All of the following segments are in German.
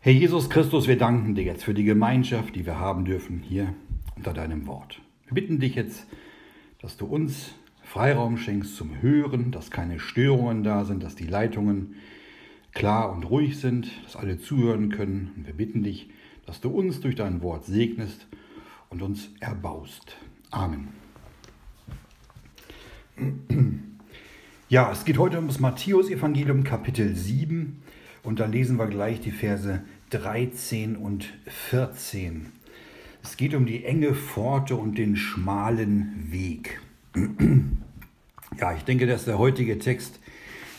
Herr Jesus Christus, wir danken dir jetzt für die Gemeinschaft, die wir haben dürfen hier unter deinem Wort. Wir bitten dich jetzt, dass du uns Freiraum schenkst zum Hören, dass keine Störungen da sind, dass die Leitungen klar und ruhig sind, dass alle zuhören können. Und wir bitten dich, dass du uns durch dein Wort segnest und uns erbaust. Amen. Ja, es geht heute um das Matthäus-Evangelium, Kapitel 7. Und da lesen wir gleich die Verse 13 und 14. Es geht um die enge Pforte und den schmalen Weg. Ja, ich denke, dass der heutige Text,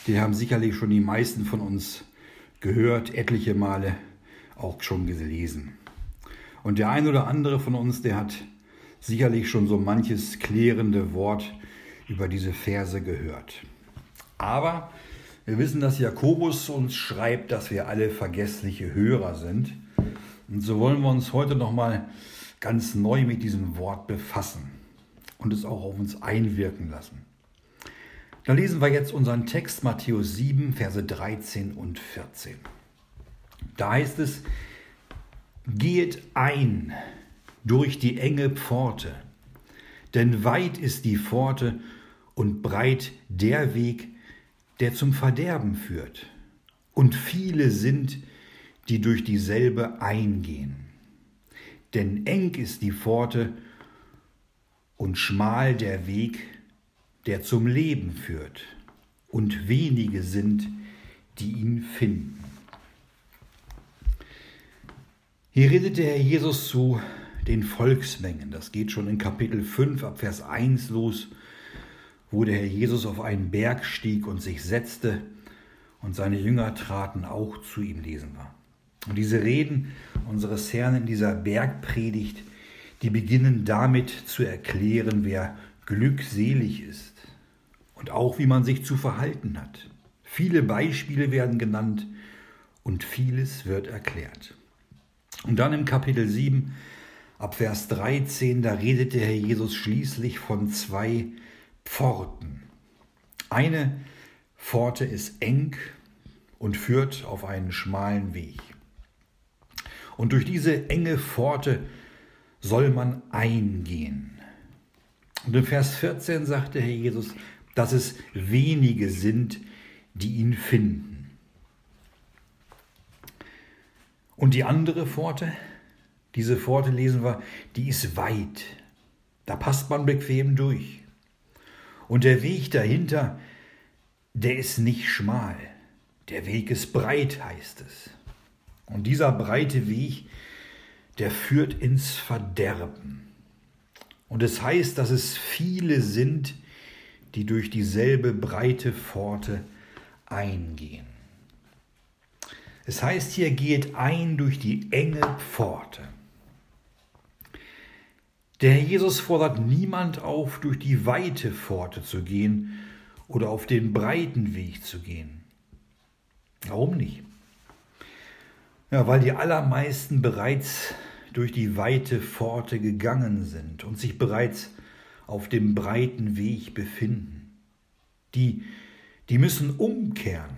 den haben sicherlich schon die meisten von uns gehört, etliche Male auch schon gelesen. Und der ein oder andere von uns, der hat sicherlich schon so manches klärende Wort über diese Verse gehört. Aber wir wissen, dass Jakobus uns schreibt, dass wir alle vergessliche Hörer sind. Und so wollen wir uns heute nochmal ganz neu mit diesem Wort befassen und es auch auf uns einwirken lassen. Da lesen wir jetzt unseren Text Matthäus 7, Verse 13 und 14. Da heißt es, Geht ein durch die enge Pforte, denn weit ist die Pforte und breit der Weg, der zum Verderben führt, und viele sind, die durch dieselbe eingehen. Denn eng ist die Pforte und schmal der Weg, der zum Leben führt, und wenige sind, die ihn finden. Hier redet der Herr Jesus zu den Volksmengen. Das geht schon in Kapitel 5 ab Vers 1 los wo der Herr Jesus auf einen Berg stieg und sich setzte und seine Jünger traten auch zu ihm, lesen wir. Und diese Reden unseres Herrn in dieser Bergpredigt, die beginnen damit zu erklären, wer glückselig ist und auch wie man sich zu verhalten hat. Viele Beispiele werden genannt und vieles wird erklärt. Und dann im Kapitel 7 ab Vers 13, da redet der Herr Jesus schließlich von zwei Pforten. Eine Pforte ist eng und führt auf einen schmalen Weg. Und durch diese enge Pforte soll man eingehen. Und in Vers 14 sagte Herr Jesus, dass es wenige sind, die ihn finden. Und die andere Pforte, diese Pforte lesen wir, die ist weit. Da passt man bequem durch. Und der Weg dahinter, der ist nicht schmal. Der Weg ist breit, heißt es. Und dieser breite Weg, der führt ins Verderben. Und es heißt, dass es viele sind, die durch dieselbe breite Pforte eingehen. Es heißt hier, geht ein durch die enge Pforte. Der Herr Jesus fordert niemand auf, durch die weite Pforte zu gehen oder auf den breiten Weg zu gehen. Warum nicht? Ja, weil die allermeisten bereits durch die weite Pforte gegangen sind und sich bereits auf dem breiten Weg befinden. Die, die müssen umkehren,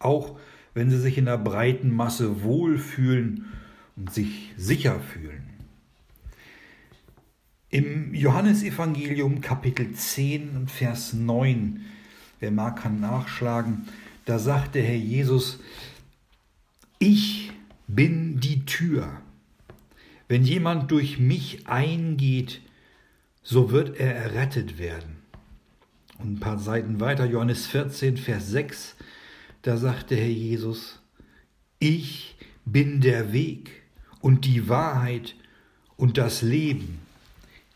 auch wenn sie sich in der breiten Masse wohlfühlen und sich sicher fühlen. Im Johannesevangelium Kapitel 10 und Vers 9, wer mag, kann nachschlagen, da sagt der Herr Jesus, ich bin die Tür. Wenn jemand durch mich eingeht, so wird er errettet werden. Und ein paar Seiten weiter, Johannes 14, Vers 6, da sagt der Herr Jesus, ich bin der Weg und die Wahrheit und das Leben.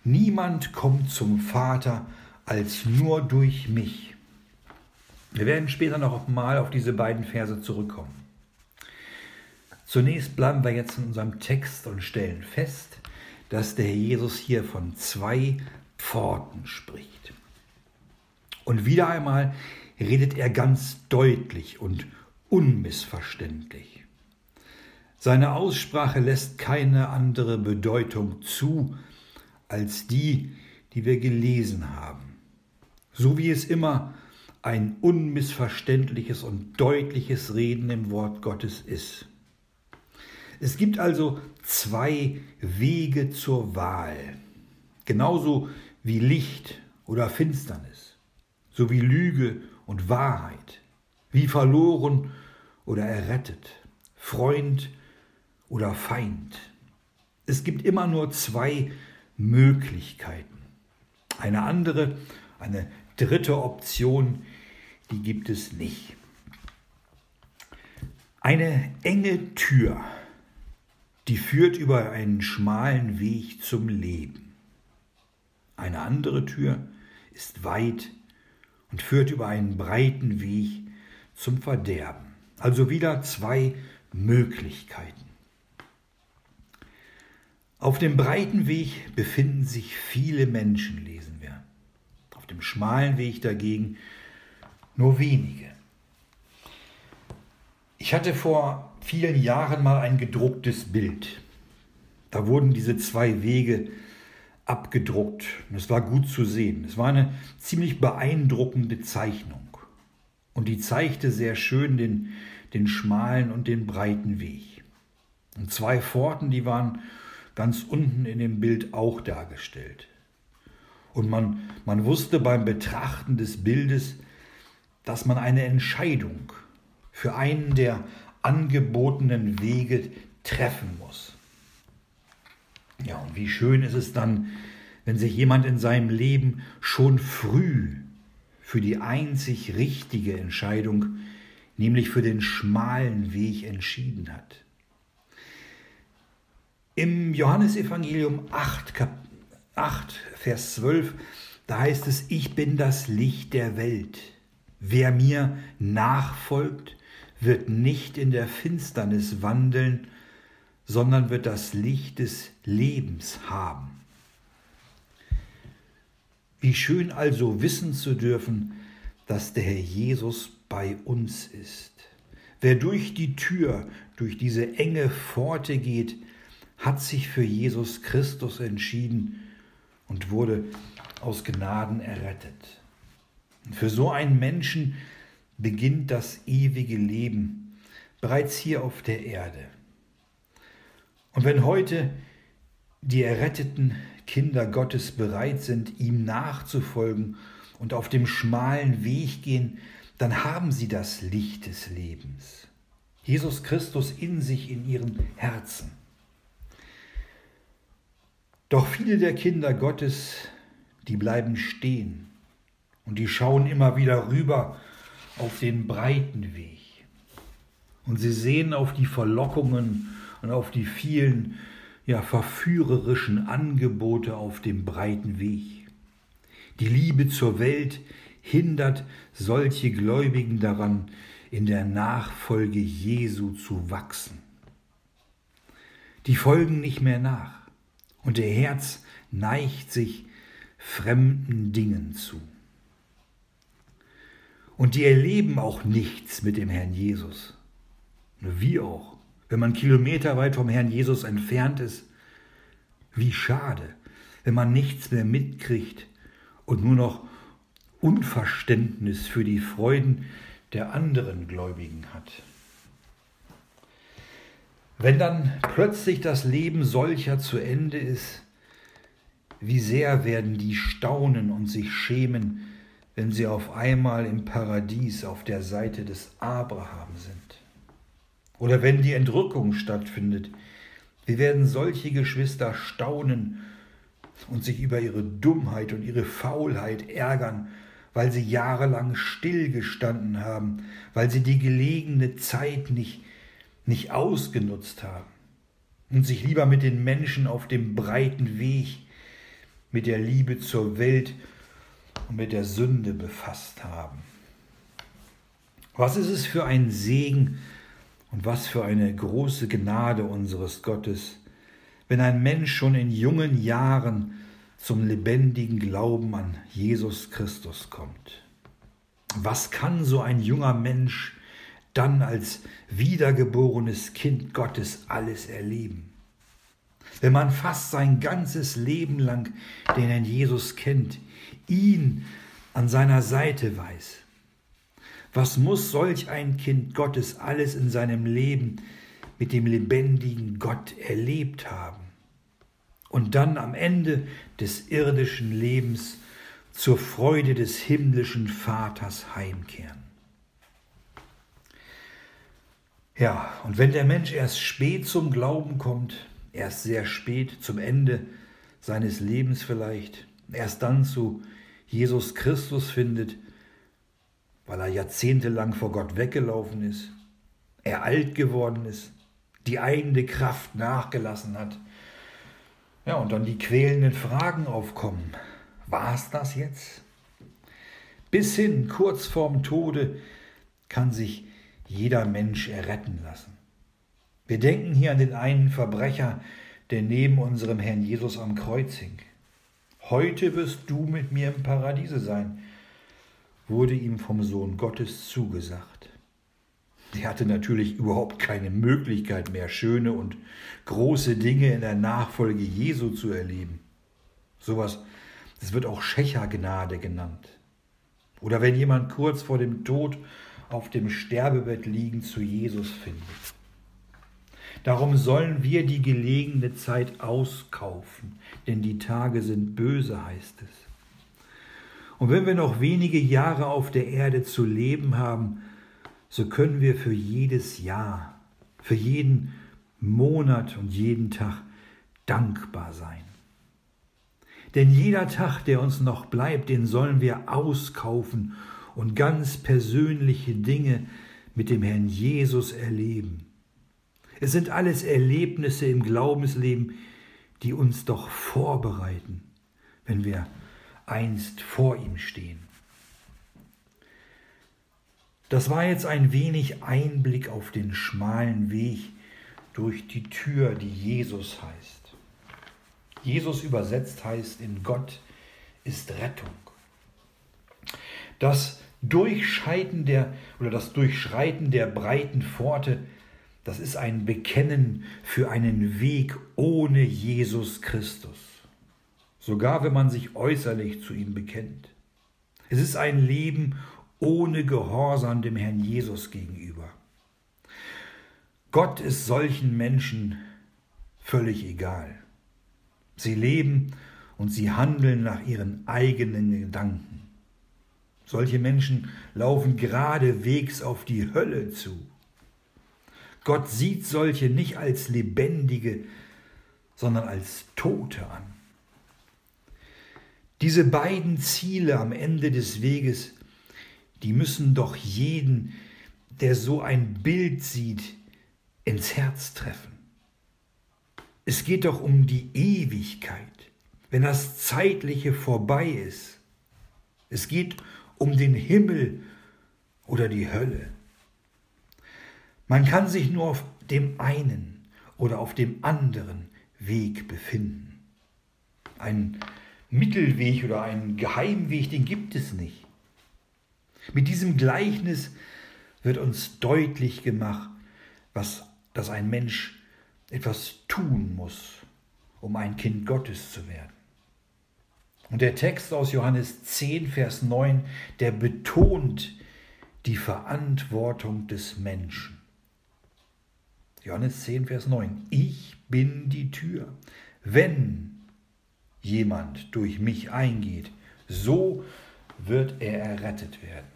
Niemand kommt zum Vater als nur durch mich. Wir werden später noch mal auf diese beiden Verse zurückkommen. Zunächst bleiben wir jetzt in unserem Text und stellen fest, dass der Jesus hier von zwei Pforten spricht. Und wieder einmal redet er ganz deutlich und unmissverständlich. Seine Aussprache lässt keine andere Bedeutung zu als die, die wir gelesen haben. so wie es immer ein unmissverständliches und deutliches Reden im Wort Gottes ist. Es gibt also zwei Wege zur Wahl, genauso wie Licht oder Finsternis, sowie Lüge und Wahrheit, wie verloren oder errettet, Freund oder Feind. Es gibt immer nur zwei Möglichkeiten. Eine andere, eine dritte Option, die gibt es nicht. Eine enge Tür, die führt über einen schmalen Weg zum Leben. Eine andere Tür ist weit und führt über einen breiten Weg zum Verderben. Also wieder zwei Möglichkeiten. Auf dem breiten Weg befinden sich viele Menschen, lesen wir. Auf dem schmalen Weg dagegen nur wenige. Ich hatte vor vielen Jahren mal ein gedrucktes Bild. Da wurden diese zwei Wege abgedruckt es war gut zu sehen. Es war eine ziemlich beeindruckende Zeichnung und die zeigte sehr schön den, den schmalen und den breiten Weg. Und zwei Pforten, die waren ganz unten in dem Bild auch dargestellt. Und man, man wusste beim Betrachten des Bildes, dass man eine Entscheidung für einen der angebotenen Wege treffen muss. Ja, und wie schön ist es dann, wenn sich jemand in seinem Leben schon früh für die einzig richtige Entscheidung, nämlich für den schmalen Weg entschieden hat. Im Johannesevangelium 8, 8, Vers 12, da heißt es, ich bin das Licht der Welt. Wer mir nachfolgt, wird nicht in der Finsternis wandeln, sondern wird das Licht des Lebens haben. Wie schön also wissen zu dürfen, dass der Herr Jesus bei uns ist. Wer durch die Tür, durch diese enge Pforte geht, hat sich für Jesus Christus entschieden und wurde aus Gnaden errettet. Für so einen Menschen beginnt das ewige Leben bereits hier auf der Erde. Und wenn heute die erretteten Kinder Gottes bereit sind, ihm nachzufolgen und auf dem schmalen Weg gehen, dann haben sie das Licht des Lebens. Jesus Christus in sich, in ihren Herzen. Doch viele der Kinder Gottes, die bleiben stehen und die schauen immer wieder rüber auf den breiten Weg. Und sie sehen auf die Verlockungen und auf die vielen ja, verführerischen Angebote auf dem breiten Weg. Die Liebe zur Welt hindert solche Gläubigen daran, in der Nachfolge Jesu zu wachsen. Die folgen nicht mehr nach und ihr Herz neigt sich fremden Dingen zu. Und die erleben auch nichts mit dem Herrn Jesus. Wie auch, wenn man kilometerweit vom Herrn Jesus entfernt ist. Wie schade, wenn man nichts mehr mitkriegt und nur noch Unverständnis für die Freuden der anderen Gläubigen hat. Wenn dann plötzlich das Leben solcher zu Ende ist, wie sehr werden die staunen und sich schämen, wenn sie auf einmal im Paradies auf der Seite des Abraham sind. Oder wenn die Entrückung stattfindet, wie werden solche Geschwister staunen und sich über ihre Dummheit und ihre Faulheit ärgern, weil sie jahrelang stillgestanden haben, weil sie die gelegene Zeit nicht nicht ausgenutzt haben und sich lieber mit den Menschen auf dem breiten Weg, mit der Liebe zur Welt und mit der Sünde befasst haben. Was ist es für ein Segen und was für eine große Gnade unseres Gottes, wenn ein Mensch schon in jungen Jahren zum lebendigen Glauben an Jesus Christus kommt. Was kann so ein junger Mensch dann als wiedergeborenes Kind Gottes alles erleben. Wenn man fast sein ganzes Leben lang den Herrn Jesus kennt, ihn an seiner Seite weiß. Was muss solch ein Kind Gottes alles in seinem Leben mit dem lebendigen Gott erlebt haben? Und dann am Ende des irdischen Lebens zur Freude des himmlischen Vaters heimkehren. Ja, und wenn der Mensch erst spät zum Glauben kommt, erst sehr spät zum Ende seines Lebens vielleicht, erst dann zu Jesus Christus findet, weil er jahrzehntelang vor Gott weggelaufen ist, er alt geworden ist, die eigene Kraft nachgelassen hat. Ja, und dann die quälenden Fragen aufkommen. War es das jetzt? Bis hin, kurz vorm Tode, kann sich jeder Mensch erretten lassen. Wir denken hier an den einen Verbrecher, der neben unserem Herrn Jesus am Kreuz hing. Heute wirst du mit mir im Paradiese sein, wurde ihm vom Sohn Gottes zugesagt. Er hatte natürlich überhaupt keine Möglichkeit mehr, schöne und große Dinge in der Nachfolge Jesu zu erleben. Sowas, das wird auch Schächergnade genannt. Oder wenn jemand kurz vor dem Tod auf dem Sterbebett liegend zu Jesus findet. Darum sollen wir die gelegene Zeit auskaufen, denn die Tage sind böse, heißt es. Und wenn wir noch wenige Jahre auf der Erde zu leben haben, so können wir für jedes Jahr, für jeden Monat und jeden Tag dankbar sein. Denn jeder Tag, der uns noch bleibt, den sollen wir auskaufen und ganz persönliche Dinge mit dem Herrn Jesus erleben. Es sind alles Erlebnisse im Glaubensleben, die uns doch vorbereiten, wenn wir einst vor ihm stehen. Das war jetzt ein wenig Einblick auf den schmalen Weg durch die Tür, die Jesus heißt. Jesus übersetzt heißt in Gott ist Rettung. Das Durchschreiten der oder das Durchschreiten der breiten Pforte, das ist ein Bekennen für einen Weg ohne Jesus Christus. Sogar wenn man sich äußerlich zu ihm bekennt. Es ist ein Leben ohne Gehorsam dem Herrn Jesus gegenüber. Gott ist solchen Menschen völlig egal. Sie leben und sie handeln nach ihren eigenen Gedanken. Solche Menschen laufen geradewegs auf die Hölle zu. Gott sieht solche nicht als Lebendige, sondern als Tote an. Diese beiden Ziele am Ende des Weges, die müssen doch jeden, der so ein Bild sieht, ins Herz treffen. Es geht doch um die Ewigkeit, wenn das Zeitliche vorbei ist. Es geht um den Himmel oder die Hölle. Man kann sich nur auf dem einen oder auf dem anderen Weg befinden. Ein Mittelweg oder einen Geheimweg, den gibt es nicht. Mit diesem Gleichnis wird uns deutlich gemacht, was, dass ein Mensch etwas tun muss, um ein Kind Gottes zu werden. Und der Text aus Johannes 10, Vers 9, der betont die Verantwortung des Menschen. Johannes 10, Vers 9. Ich bin die Tür. Wenn jemand durch mich eingeht, so wird er errettet werden.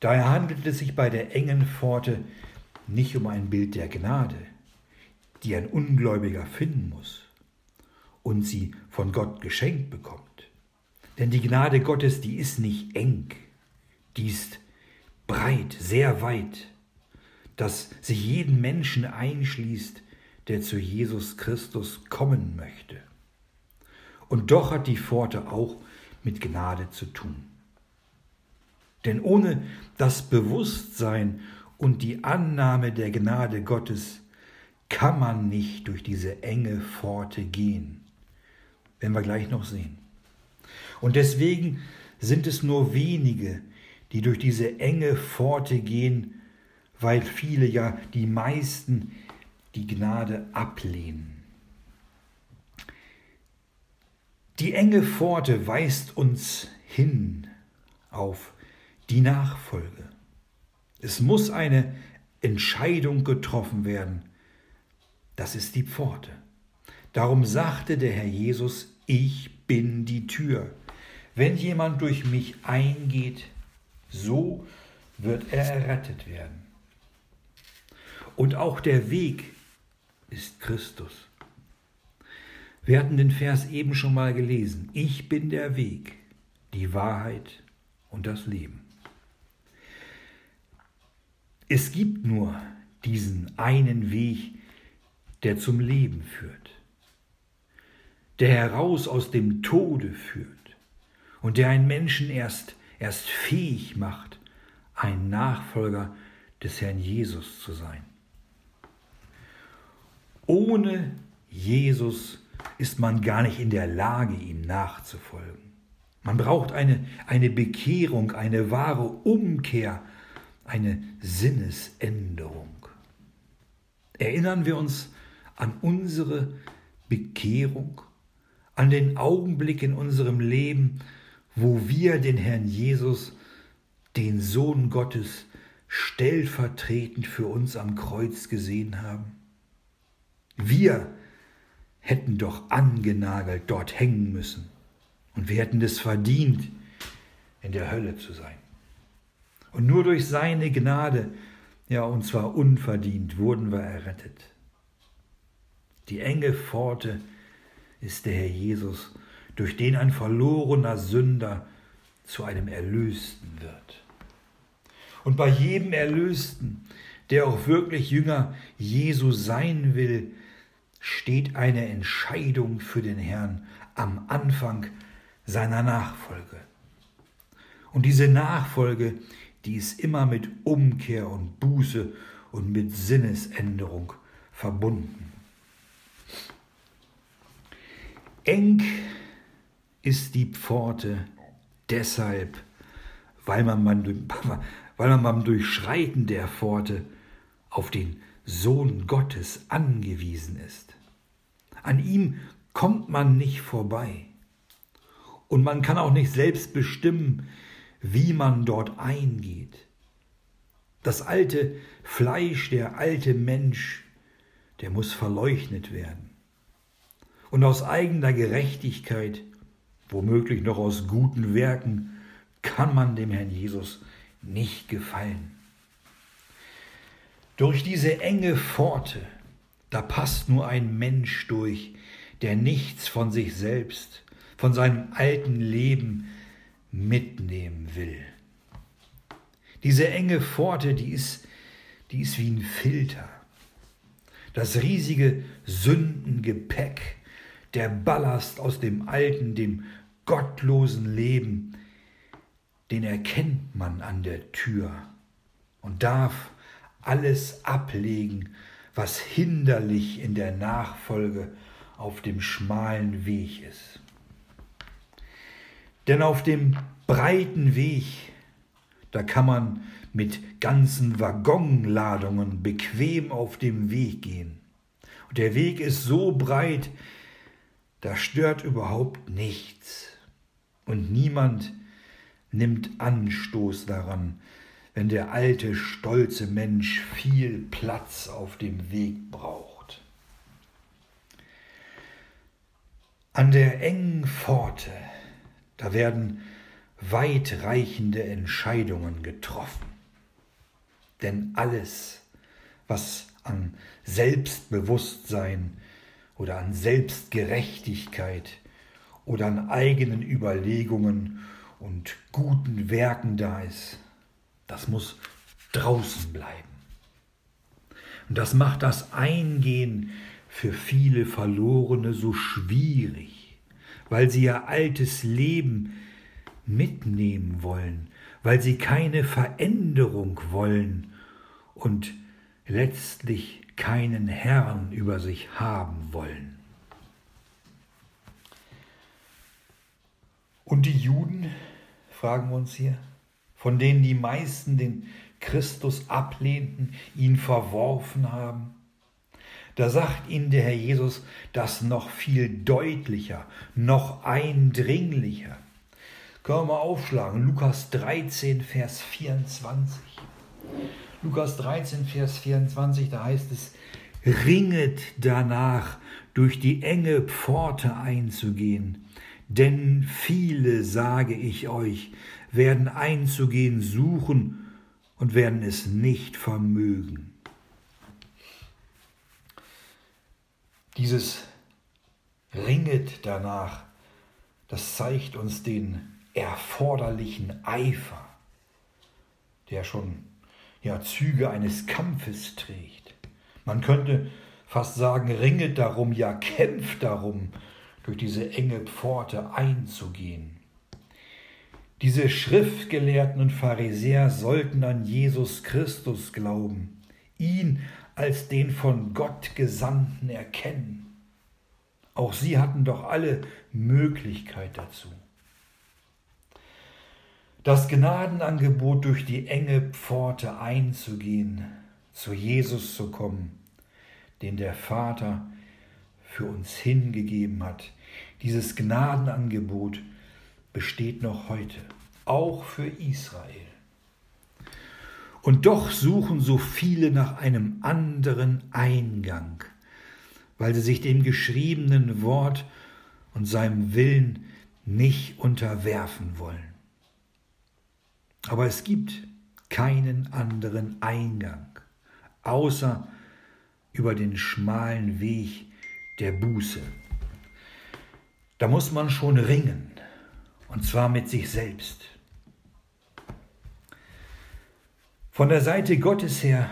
Daher handelt es sich bei der engen Pforte nicht um ein Bild der Gnade, die ein Ungläubiger finden muss, und sie von Gott geschenkt bekommt. Denn die Gnade Gottes, die ist nicht eng, die ist breit, sehr weit, dass sich jeden Menschen einschließt, der zu Jesus Christus kommen möchte. Und doch hat die Pforte auch mit Gnade zu tun. Denn ohne das Bewusstsein und die Annahme der Gnade Gottes kann man nicht durch diese enge Pforte gehen werden wir gleich noch sehen. Und deswegen sind es nur wenige, die durch diese enge Pforte gehen, weil viele, ja die meisten, die Gnade ablehnen. Die enge Pforte weist uns hin auf die Nachfolge. Es muss eine Entscheidung getroffen werden. Das ist die Pforte. Darum sagte der Herr Jesus, ich bin die Tür. Wenn jemand durch mich eingeht, so wird er errettet werden. Und auch der Weg ist Christus. Wir hatten den Vers eben schon mal gelesen. Ich bin der Weg, die Wahrheit und das Leben. Es gibt nur diesen einen Weg, der zum Leben führt, der heraus aus dem Tode führt und der einen Menschen erst, erst fähig macht, ein Nachfolger des Herrn Jesus zu sein. Ohne Jesus ist man gar nicht in der Lage, ihm nachzufolgen. Man braucht eine, eine Bekehrung, eine wahre Umkehr, eine Sinnesänderung. Erinnern wir uns an unsere Bekehrung, an den Augenblick in unserem Leben, wo wir den Herrn Jesus, den Sohn Gottes, stellvertretend für uns am Kreuz gesehen haben? Wir hätten doch angenagelt dort hängen müssen und wir hätten es verdient, in der Hölle zu sein. Und nur durch seine Gnade, ja und zwar unverdient, wurden wir errettet. Die enge Pforte ist der Herr Jesus, durch den ein verlorener Sünder zu einem Erlösten wird. Und bei jedem Erlösten, der auch wirklich Jünger Jesu sein will, steht eine Entscheidung für den Herrn am Anfang seiner Nachfolge. Und diese Nachfolge, die ist immer mit Umkehr und Buße und mit Sinnesänderung verbunden. Eng ist die Pforte deshalb, weil man, beim, weil man beim Durchschreiten der Pforte auf den Sohn Gottes angewiesen ist. An ihm kommt man nicht vorbei. Und man kann auch nicht selbst bestimmen, wie man dort eingeht. Das alte Fleisch, der alte Mensch, der muss verleugnet werden und aus eigener Gerechtigkeit, womöglich noch aus guten Werken, kann man dem Herrn Jesus nicht gefallen. Durch diese enge Pforte, da passt nur ein Mensch durch, der nichts von sich selbst, von seinem alten Leben mitnehmen will. Diese enge Pforte, die ist, die ist wie ein Filter. Das riesige Sündengepäck, der Ballast aus dem alten, dem gottlosen Leben, den erkennt man an der Tür und darf alles ablegen, was hinderlich in der Nachfolge auf dem schmalen Weg ist. Denn auf dem breiten Weg, da kann man mit ganzen Waggonladungen bequem auf dem Weg gehen. Und der Weg ist so breit, da stört überhaupt nichts. Und niemand nimmt Anstoß daran, wenn der alte, stolze Mensch viel Platz auf dem Weg braucht. An der engen Pforte, da werden weitreichende Entscheidungen getroffen. Denn alles, was an Selbstbewusstsein, oder an Selbstgerechtigkeit oder an eigenen Überlegungen und guten Werken da ist, das muss draußen bleiben. Und das macht das Eingehen für viele Verlorene so schwierig, weil sie ihr altes Leben mitnehmen wollen, weil sie keine Veränderung wollen und letztlich keinen Herrn über sich haben wollen. Und die Juden, fragen wir uns hier, von denen die meisten den Christus ablehnten, ihn verworfen haben, Da sagt ihnen der Herr Jesus das noch viel deutlicher, noch eindringlicher. Können wir mal aufschlagen. Lukas 13, Vers 24. Lukas 13, Vers 24, da heißt es, ringet danach, durch die enge Pforte einzugehen. Denn viele, sage ich euch, werden einzugehen suchen und werden es nicht vermögen. Dieses Ringet danach, das zeigt uns den erforderlichen Eifer, der schon ja, Züge eines Kampfes trägt. Man könnte fast sagen, ringet darum, ja kämpft darum, durch diese enge Pforte einzugehen. Diese Schriftgelehrten und Pharisäer sollten an Jesus Christus glauben, ihn als den von Gott Gesandten erkennen. Auch sie hatten doch alle Möglichkeit dazu. Das Gnadenangebot durch die enge Pforte einzugehen, zu Jesus zu kommen, den der Vater für uns hingegeben hat. Dieses Gnadenangebot besteht noch heute, auch für Israel. Und doch suchen so viele nach einem anderen Eingang, weil sie sich dem geschriebenen Wort und seinem Willen nicht unterwerfen wollen. Aber es gibt keinen anderen Eingang, außer über den schmalen Weg der Buße. Da muss man schon ringen, und zwar mit sich selbst. Von der Seite Gottes her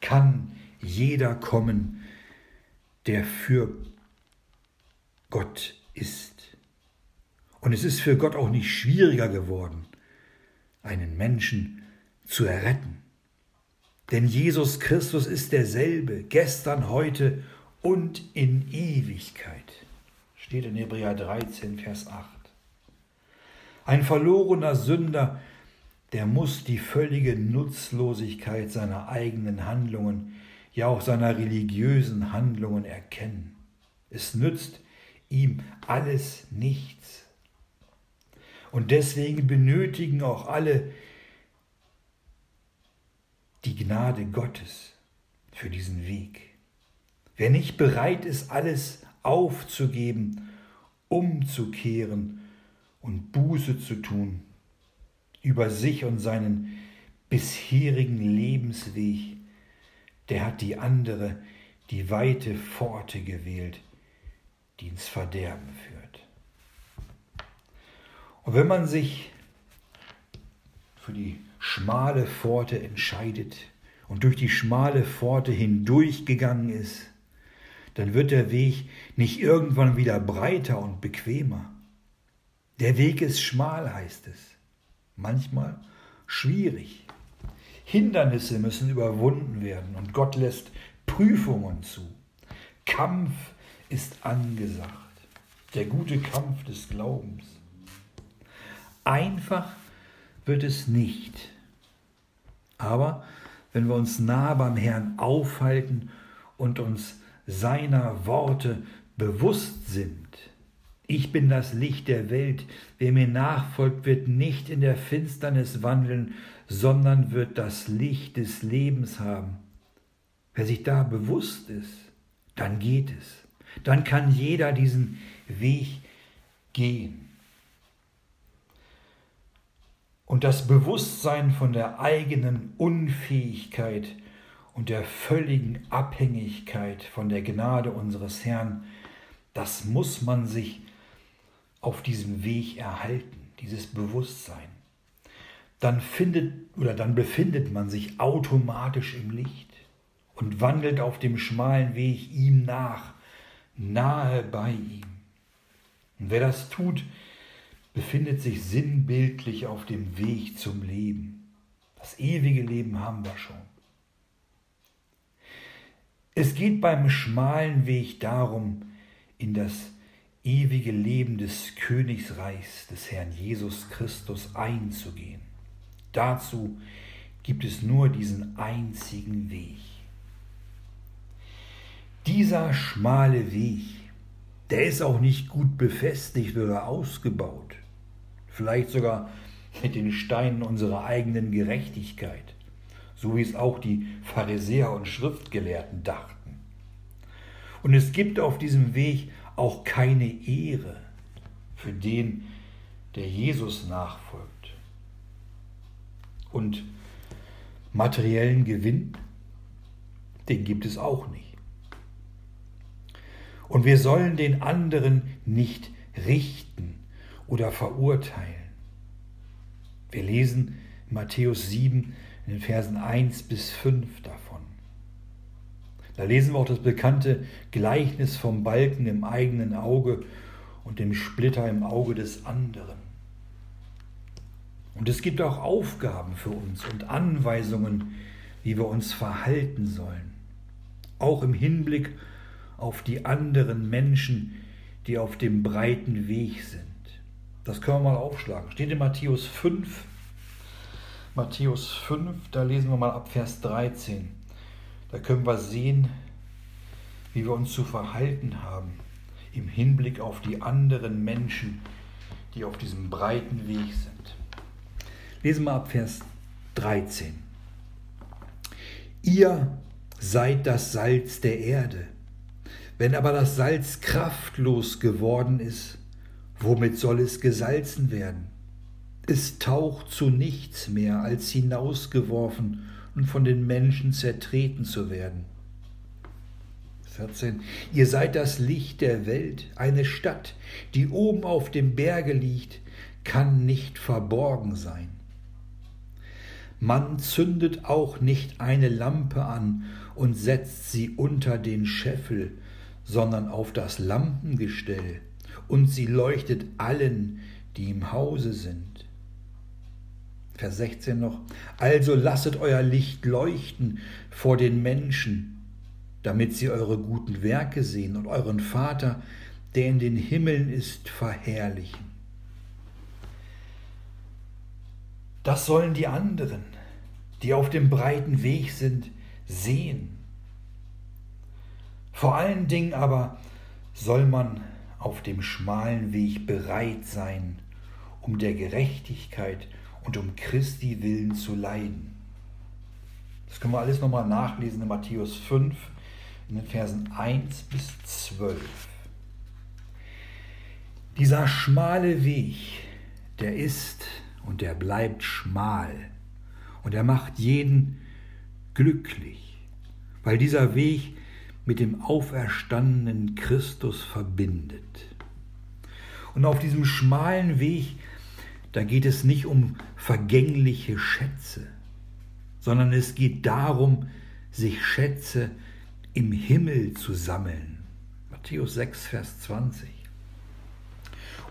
kann jeder kommen, der für Gott ist. Und es ist für Gott auch nicht schwieriger geworden, einen Menschen zu erretten. Denn Jesus Christus ist derselbe, gestern, heute und in Ewigkeit. Steht in Hebräer 13, Vers 8. Ein verlorener Sünder, der muss die völlige Nutzlosigkeit seiner eigenen Handlungen, ja auch seiner religiösen Handlungen erkennen. Es nützt ihm alles nichts. Und deswegen benötigen auch alle die Gnade Gottes für diesen Weg. Wer nicht bereit ist, alles aufzugeben, umzukehren und Buße zu tun über sich und seinen bisherigen Lebensweg, der hat die andere, die weite Pforte gewählt, die ins Verderben führt. Und wenn man sich für die schmale Pforte entscheidet und durch die schmale Pforte hindurchgegangen ist, dann wird der Weg nicht irgendwann wieder breiter und bequemer. Der Weg ist schmal, heißt es. Manchmal schwierig. Hindernisse müssen überwunden werden und Gott lässt Prüfungen zu. Kampf ist angesagt. Der gute Kampf des Glaubens. Einfach wird es nicht. Aber wenn wir uns nah beim Herrn aufhalten und uns seiner Worte bewusst sind, ich bin das Licht der Welt, wer mir nachfolgt, wird nicht in der Finsternis wandeln, sondern wird das Licht des Lebens haben. Wer sich da bewusst ist, dann geht es. Dann kann jeder diesen Weg gehen. Und das Bewusstsein von der eigenen Unfähigkeit und der völligen Abhängigkeit von der Gnade unseres Herrn, das muss man sich auf diesem Weg erhalten, dieses Bewusstsein. Dann findet oder dann befindet man sich automatisch im Licht und wandelt auf dem schmalen Weg ihm nach, nahe bei ihm. Und wer das tut, befindet sich sinnbildlich auf dem Weg zum Leben. Das ewige Leben haben wir schon. Es geht beim schmalen Weg darum, in das ewige Leben des Königsreichs des Herrn Jesus Christus einzugehen. Dazu gibt es nur diesen einzigen Weg. Dieser schmale Weg, der ist auch nicht gut befestigt oder ausgebaut. Vielleicht sogar mit den Steinen unserer eigenen Gerechtigkeit, so wie es auch die Pharisäer und Schriftgelehrten dachten. Und es gibt auf diesem Weg auch keine Ehre für den, der Jesus nachfolgt. Und materiellen Gewinn, den gibt es auch nicht. Und wir sollen den anderen nicht richten oder verurteilen. Wir lesen Matthäus 7 in den Versen 1 bis 5 davon. Da lesen wir auch das bekannte Gleichnis vom Balken im eigenen Auge und dem Splitter im Auge des anderen. Und es gibt auch Aufgaben für uns und Anweisungen, wie wir uns verhalten sollen. Auch im Hinblick auf die anderen Menschen, die auf dem breiten Weg sind. Das können wir mal aufschlagen. Steht in Matthäus 5. Matthäus 5, da lesen wir mal ab Vers 13. Da können wir sehen, wie wir uns zu verhalten haben im Hinblick auf die anderen Menschen, die auf diesem breiten Weg sind. Lesen wir ab Vers 13. Ihr seid das Salz der Erde. Wenn aber das Salz kraftlos geworden ist, womit soll es gesalzen werden? Es taucht zu nichts mehr, als hinausgeworfen und von den Menschen zertreten zu werden. 14. Ihr seid das Licht der Welt, eine Stadt, die oben auf dem Berge liegt, kann nicht verborgen sein. Man zündet auch nicht eine Lampe an und setzt sie unter den Scheffel, sondern auf das Lampengestell, und sie leuchtet allen, die im Hause sind. Vers 16 noch. Also lasset euer Licht leuchten vor den Menschen, damit sie eure guten Werke sehen und euren Vater, der in den Himmeln ist, verherrlichen. Das sollen die anderen, die auf dem breiten Weg sind, sehen. Vor allen Dingen aber soll man auf dem schmalen Weg bereit sein, um der Gerechtigkeit und um Christi willen zu leiden. Das können wir alles nochmal nachlesen in Matthäus 5, in den Versen 1 bis 12. Dieser schmale Weg, der ist und der bleibt schmal und er macht jeden glücklich, weil dieser Weg mit dem auferstandenen Christus verbindet. Und auf diesem schmalen Weg, da geht es nicht um vergängliche Schätze, sondern es geht darum, sich Schätze im Himmel zu sammeln. Matthäus 6, Vers 20.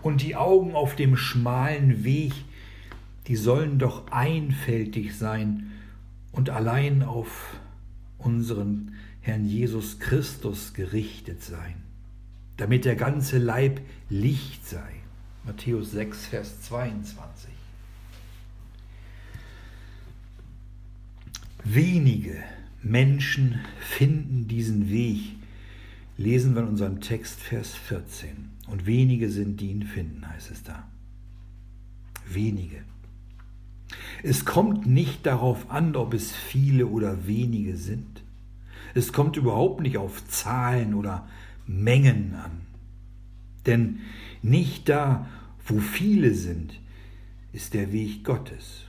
Und die Augen auf dem schmalen Weg, die sollen doch einfältig sein und allein auf unseren Herrn Jesus Christus gerichtet sein, damit der ganze Leib Licht sei. Matthäus 6, Vers 22. Wenige Menschen finden diesen Weg, lesen wir in unserem Text Vers 14. Und wenige sind, die ihn finden, heißt es da. Wenige. Es kommt nicht darauf an, ob es viele oder wenige sind. Es kommt überhaupt nicht auf Zahlen oder Mengen an. Denn nicht da, wo viele sind, ist der Weg Gottes.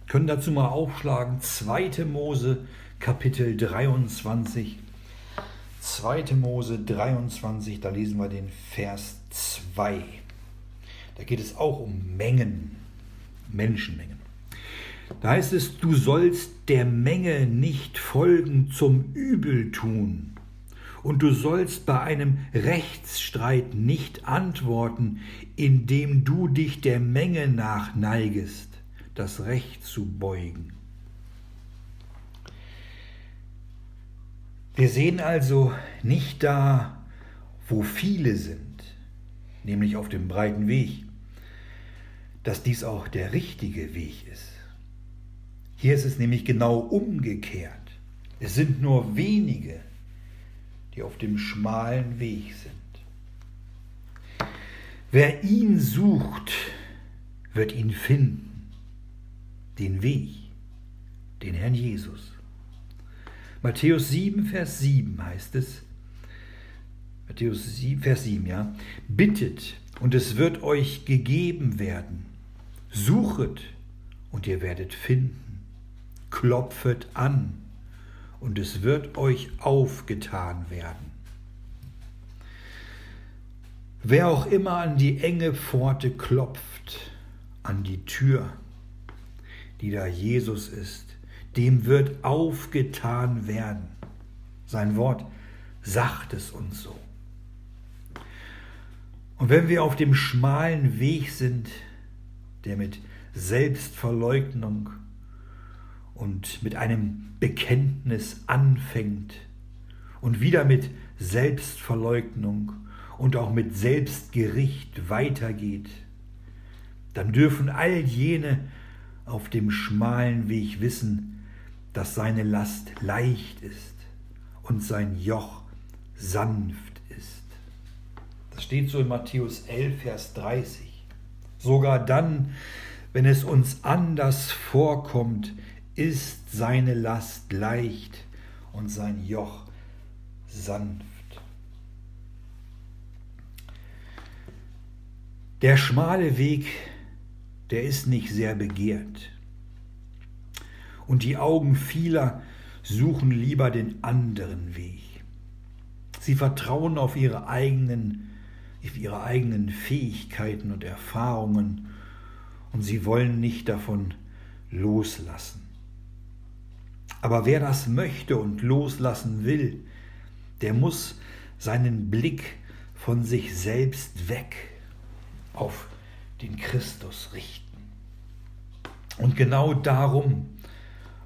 Wir können dazu mal aufschlagen 2. Mose Kapitel 23. 2. Mose 23, da lesen wir den Vers 2. Da geht es auch um Mengen, Menschenmengen. Da heißt es, du sollst der Menge nicht folgen zum Übeltun. Und du sollst bei einem Rechtsstreit nicht antworten, indem du dich der Menge nach neigest, das Recht zu beugen. Wir sehen also nicht da, wo viele sind, nämlich auf dem breiten Weg, dass dies auch der richtige Weg ist. Hier ist es nämlich genau umgekehrt. Es sind nur wenige, die auf dem schmalen Weg sind. Wer ihn sucht, wird ihn finden, den Weg, den Herrn Jesus. Matthäus 7, Vers 7 heißt es, Matthäus 7, Vers 7, ja, bittet und es wird euch gegeben werden, suchet und ihr werdet finden, klopfet an und es wird euch aufgetan werden. Wer auch immer an die enge Pforte klopft, an die Tür, die da Jesus ist, dem wird aufgetan werden. Sein Wort sagt es uns so. Und wenn wir auf dem schmalen Weg sind, der mit Selbstverleugnung und mit einem Bekenntnis anfängt und wieder mit Selbstverleugnung und auch mit Selbstgericht weitergeht, dann dürfen all jene auf dem schmalen Weg wissen, dass seine Last leicht ist und sein Joch sanft ist. Das steht so in Matthäus 11, Vers 30. Sogar dann, wenn es uns anders vorkommt, ist seine Last leicht und sein Joch sanft. Der schmale Weg, der ist nicht sehr begehrt. Und die Augen vieler suchen lieber den anderen Weg. Sie vertrauen auf ihre eigenen, auf ihre eigenen Fähigkeiten und Erfahrungen und sie wollen nicht davon loslassen. Aber wer das möchte und loslassen will, der muss seinen Blick von sich selbst weg auf den Christus richten. Und genau darum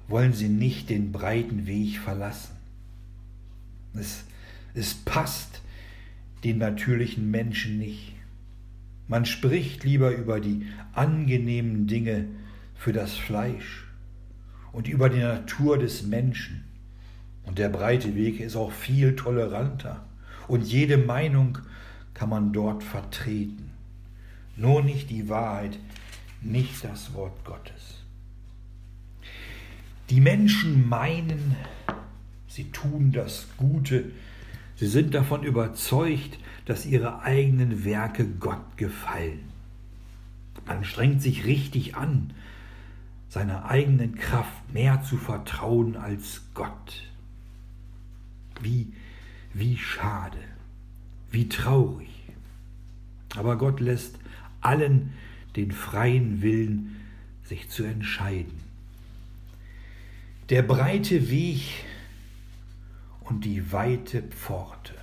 wollen sie nicht den breiten Weg verlassen. Es, es passt den natürlichen Menschen nicht. Man spricht lieber über die angenehmen Dinge für das Fleisch und über die Natur des Menschen. Und der breite Weg ist auch viel toleranter. Und jede Meinung kann man dort vertreten. Nur nicht die Wahrheit, nicht das Wort Gottes. Die Menschen meinen, sie tun das Gute. Sie sind davon überzeugt, dass ihre eigenen Werke Gott gefallen. Man strengt sich richtig an, seiner eigenen Kraft mehr zu vertrauen als Gott. Wie, wie schade, wie traurig. Aber Gott lässt allen den freien Willen, sich zu entscheiden. Der breite Weg und die weite Pforte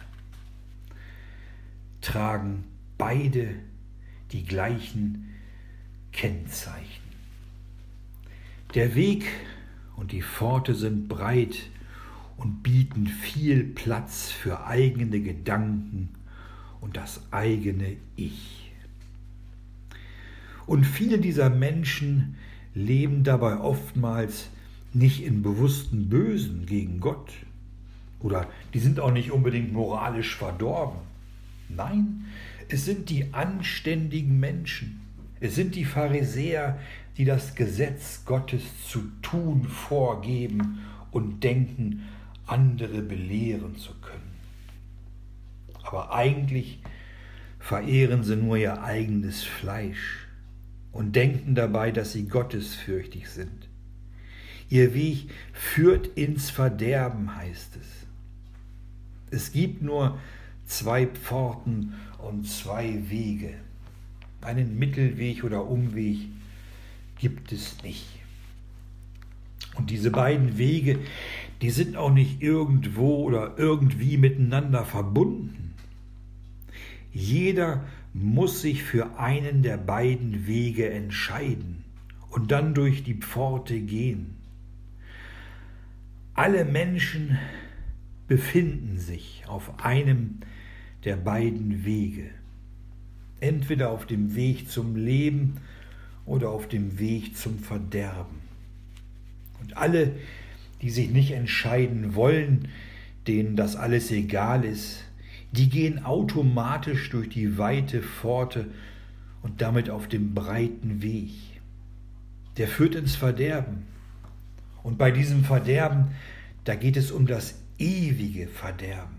tragen beide die gleichen Kennzeichen. Der Weg und die Pforte sind breit und bieten viel Platz für eigene Gedanken und das eigene Ich. Und viele dieser Menschen leben dabei oftmals nicht in bewussten Bösen gegen Gott. Oder die sind auch nicht unbedingt moralisch verdorben. Nein, es sind die anständigen Menschen. Es sind die Pharisäer, die das Gesetz Gottes zu tun vorgeben und denken, andere belehren zu können. Aber eigentlich verehren sie nur ihr eigenes Fleisch und denken dabei, dass sie gottesfürchtig sind. Ihr Weg führt ins Verderben, heißt es. Es gibt nur zwei Pforten und zwei Wege. Einen Mittelweg oder Umweg gibt es nicht. Und diese beiden Wege, die sind auch nicht irgendwo oder irgendwie miteinander verbunden. Jeder muss sich für einen der beiden Wege entscheiden und dann durch die Pforte gehen. Alle Menschen befinden sich auf einem der beiden Wege, entweder auf dem Weg zum Leben oder auf dem Weg zum Verderben. Und alle, die sich nicht entscheiden wollen, denen das alles egal ist, die gehen automatisch durch die weite Pforte und damit auf dem breiten Weg. Der führt ins Verderben. Und bei diesem Verderben, da geht es um das ewige Verderben.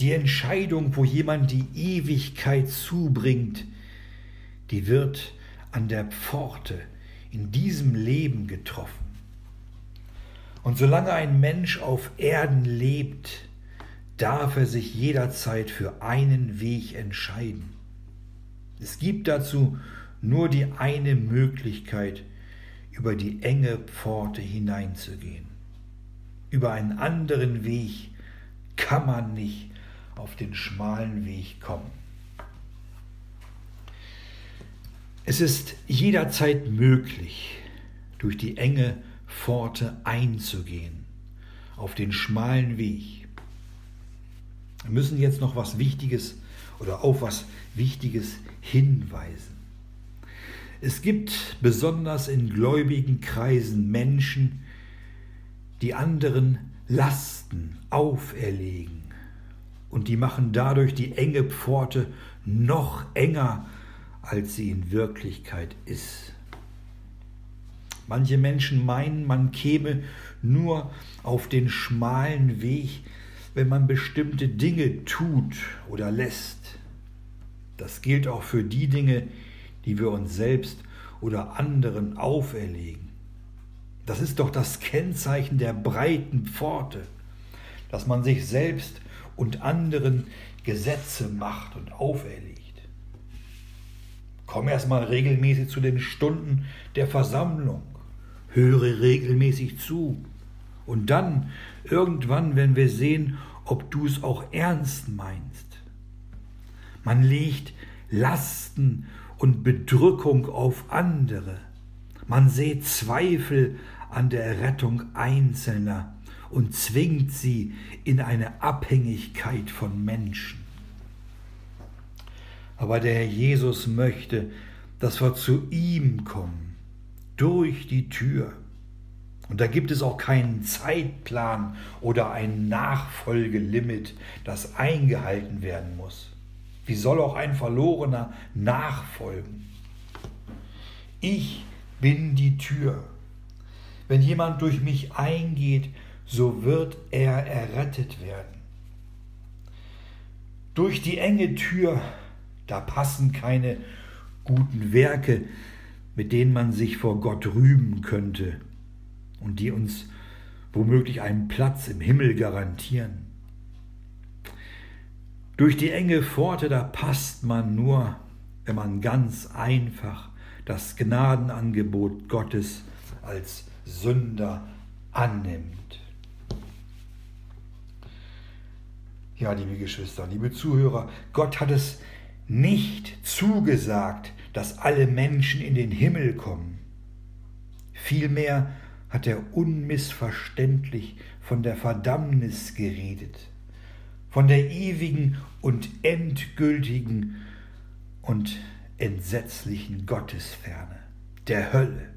Die Entscheidung, wo jemand die Ewigkeit zubringt, die wird an der Pforte in diesem Leben getroffen. Und solange ein Mensch auf Erden lebt, darf er sich jederzeit für einen Weg entscheiden. Es gibt dazu nur die eine Möglichkeit, über die enge Pforte hineinzugehen. Über einen anderen Weg kann man nicht auf den schmalen Weg kommen. Es ist jederzeit möglich, durch die enge Pforte einzugehen, auf den schmalen Weg. Wir müssen jetzt noch was Wichtiges oder auf was Wichtiges hinweisen. Es gibt besonders in gläubigen Kreisen Menschen, die anderen Lasten auferlegen und die machen dadurch die enge Pforte noch enger, als sie in Wirklichkeit ist. Manche Menschen meinen, man käme nur auf den schmalen Weg, wenn man bestimmte Dinge tut oder lässt. Das gilt auch für die Dinge, die wir uns selbst oder anderen auferlegen. Das ist doch das Kennzeichen der breiten Pforte, dass man sich selbst und anderen Gesetze macht und auferlegt. Komm erst mal regelmäßig zu den Stunden der Versammlung höre regelmäßig zu. Und dann, irgendwann, wenn wir sehen, ob du es auch ernst meinst. Man legt Lasten und Bedrückung auf andere. Man sät Zweifel an der Rettung Einzelner und zwingt sie in eine Abhängigkeit von Menschen. Aber der Herr Jesus möchte, dass wir zu ihm kommen durch die Tür. Und da gibt es auch keinen Zeitplan oder ein Nachfolgelimit, das eingehalten werden muss. Wie soll auch ein Verlorener nachfolgen? Ich bin die Tür. Wenn jemand durch mich eingeht, so wird er errettet werden. Durch die enge Tür, da passen keine guten Werke, mit denen man sich vor Gott rühmen könnte und die uns womöglich einen Platz im Himmel garantieren. Durch die enge Pforte, da passt man nur, wenn man ganz einfach das Gnadenangebot Gottes als Sünder annimmt. Ja, liebe Geschwister, liebe Zuhörer, Gott hat es nicht zugesagt, dass alle Menschen in den Himmel kommen. Vielmehr hat er unmissverständlich von der Verdammnis geredet, von der ewigen und endgültigen und entsetzlichen Gottesferne, der Hölle.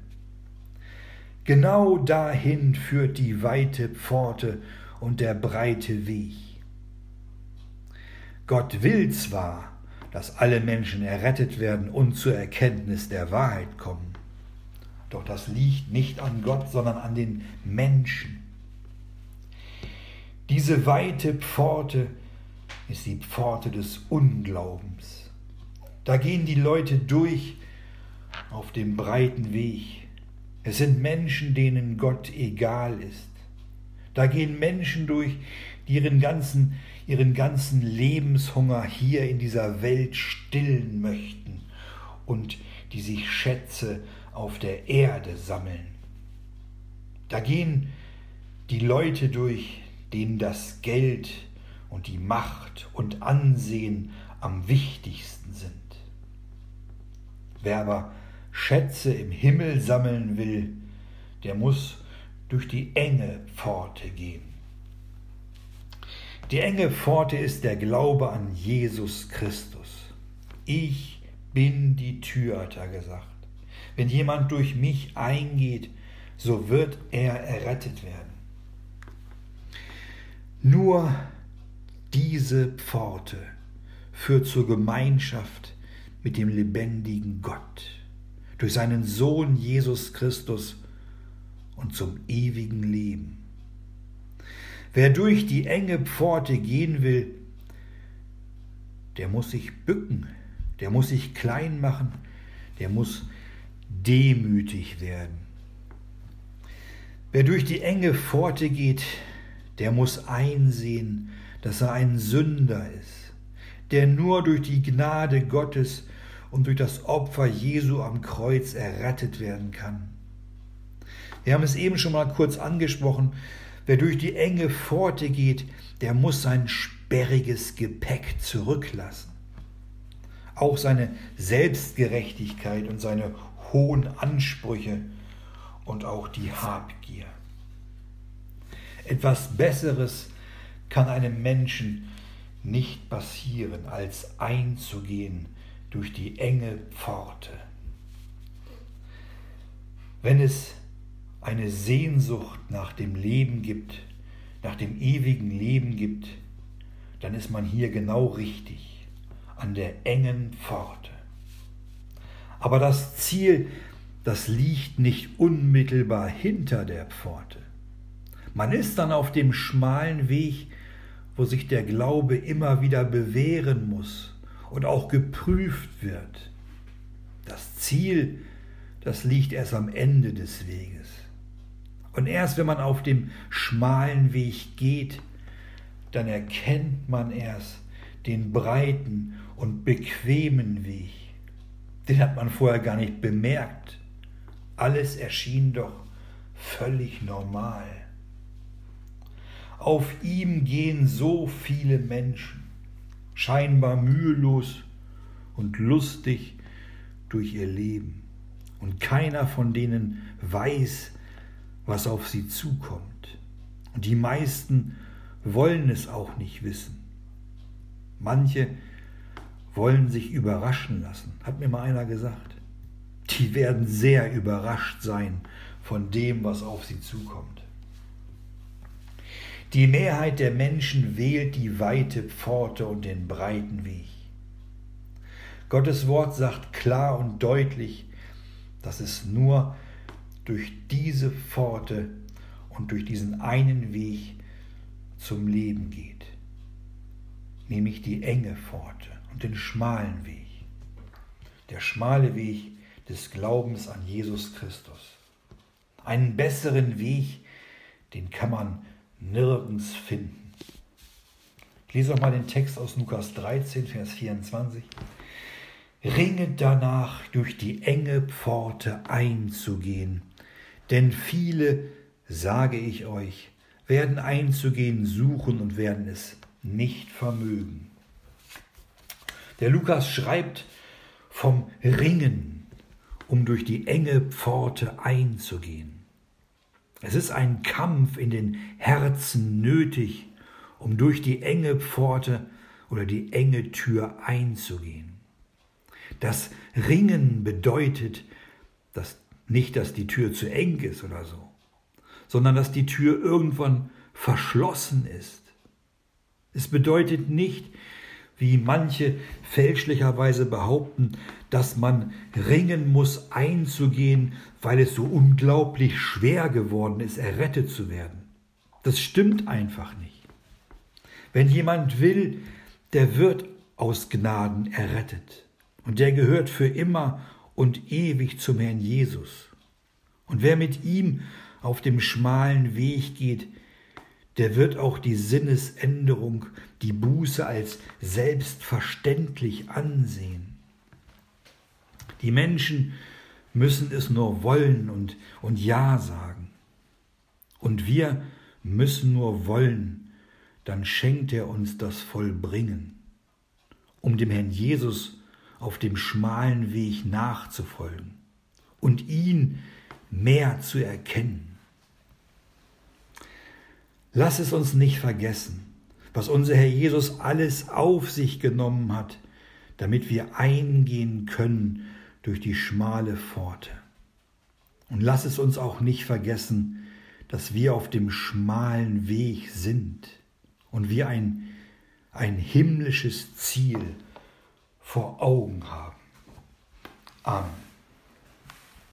Genau dahin führt die weite Pforte und der breite Weg. Gott will zwar, dass alle Menschen errettet werden und zur Erkenntnis der Wahrheit kommen. Doch das liegt nicht an Gott, sondern an den Menschen. Diese weite Pforte ist die Pforte des Unglaubens. Da gehen die Leute durch auf dem breiten Weg. Es sind Menschen, denen Gott egal ist. Da gehen Menschen durch, die ihren ganzen, ihren ganzen Lebenshunger hier in dieser Welt stillen möchten und die sich Schätze auf der Erde sammeln. Da gehen die Leute durch, denen das Geld und die Macht und Ansehen am wichtigsten sind. Wer aber Schätze im Himmel sammeln will, der muss durch die enge Pforte gehen. Die enge Pforte ist der Glaube an Jesus Christus. Ich bin die Tür, hat er gesagt. Wenn jemand durch mich eingeht, so wird er errettet werden. Nur diese Pforte führt zur Gemeinschaft mit dem lebendigen Gott durch seinen Sohn Jesus Christus und zum ewigen Leben. Wer durch die enge Pforte gehen will, der muss sich bücken, der muss sich klein machen, der muss demütig werden. Wer durch die enge Pforte geht, der muss einsehen, dass er ein Sünder ist, der nur durch die Gnade Gottes und durch das Opfer Jesu am Kreuz errettet werden kann. Wir haben es eben schon mal kurz angesprochen, wer durch die enge Pforte geht, der muss sein sperriges Gepäck zurücklassen. Auch seine Selbstgerechtigkeit und seine hohen Ansprüche und auch die Habgier. Etwas Besseres kann einem Menschen nicht passieren, als einzugehen durch die enge Pforte. Wenn es eine Sehnsucht nach dem Leben gibt, nach dem ewigen Leben gibt, dann ist man hier genau richtig, an der engen Pforte. Aber das Ziel, das liegt nicht unmittelbar hinter der Pforte. Man ist dann auf dem schmalen Weg, wo sich der Glaube immer wieder bewähren muss und auch geprüft wird. Das Ziel, das liegt erst am Ende des Weges. Und erst wenn man auf dem schmalen Weg geht, dann erkennt man erst den breiten und bequemen Weg. Den hat man vorher gar nicht bemerkt. Alles erschien doch völlig normal. Auf ihm gehen so viele Menschen, scheinbar mühelos und lustig durch ihr Leben. Und keiner von denen weiß, was auf sie zukommt. Und die meisten wollen es auch nicht wissen. Manche wollen sich überraschen lassen, hat mir mal einer gesagt. Die werden sehr überrascht sein von dem, was auf sie zukommt. Die Mehrheit der Menschen wählt die weite Pforte und den breiten Weg. Gottes Wort sagt klar und deutlich, dass es nur durch diese Pforte und durch diesen einen Weg zum Leben geht, nämlich die enge Pforte und den schmalen Weg, der schmale Weg des Glaubens an Jesus Christus. Einen besseren Weg, den kann man nirgends finden. Ich lese auch mal den Text aus Lukas 13, Vers 24. Ringet danach, durch die enge Pforte einzugehen, denn viele, sage ich euch, werden einzugehen suchen und werden es nicht vermögen. Der Lukas schreibt vom Ringen, um durch die enge Pforte einzugehen. Es ist ein Kampf in den Herzen nötig, um durch die enge Pforte oder die enge Tür einzugehen. Das Ringen bedeutet dass nicht, dass die Tür zu eng ist oder so, sondern dass die Tür irgendwann verschlossen ist. Es bedeutet nicht, wie manche fälschlicherweise behaupten, dass man ringen muss, einzugehen, weil es so unglaublich schwer geworden ist, errettet zu werden. Das stimmt einfach nicht. Wenn jemand will, der wird aus Gnaden errettet. Und der gehört für immer und ewig zum Herrn Jesus. Und wer mit ihm auf dem schmalen Weg geht, der wird auch die Sinnesänderung, die Buße als selbstverständlich ansehen. Die Menschen müssen es nur wollen und, und Ja sagen. Und wir müssen nur wollen, dann schenkt er uns das Vollbringen, um dem Herrn Jesus auf dem schmalen Weg nachzufolgen und ihn mehr zu erkennen. Lass es uns nicht vergessen, was unser Herr Jesus alles auf sich genommen hat, damit wir eingehen können durch die schmale Pforte. Und lass es uns auch nicht vergessen, dass wir auf dem schmalen Weg sind, und wir ein, ein himmlisches Ziel vor Augen haben. Amen.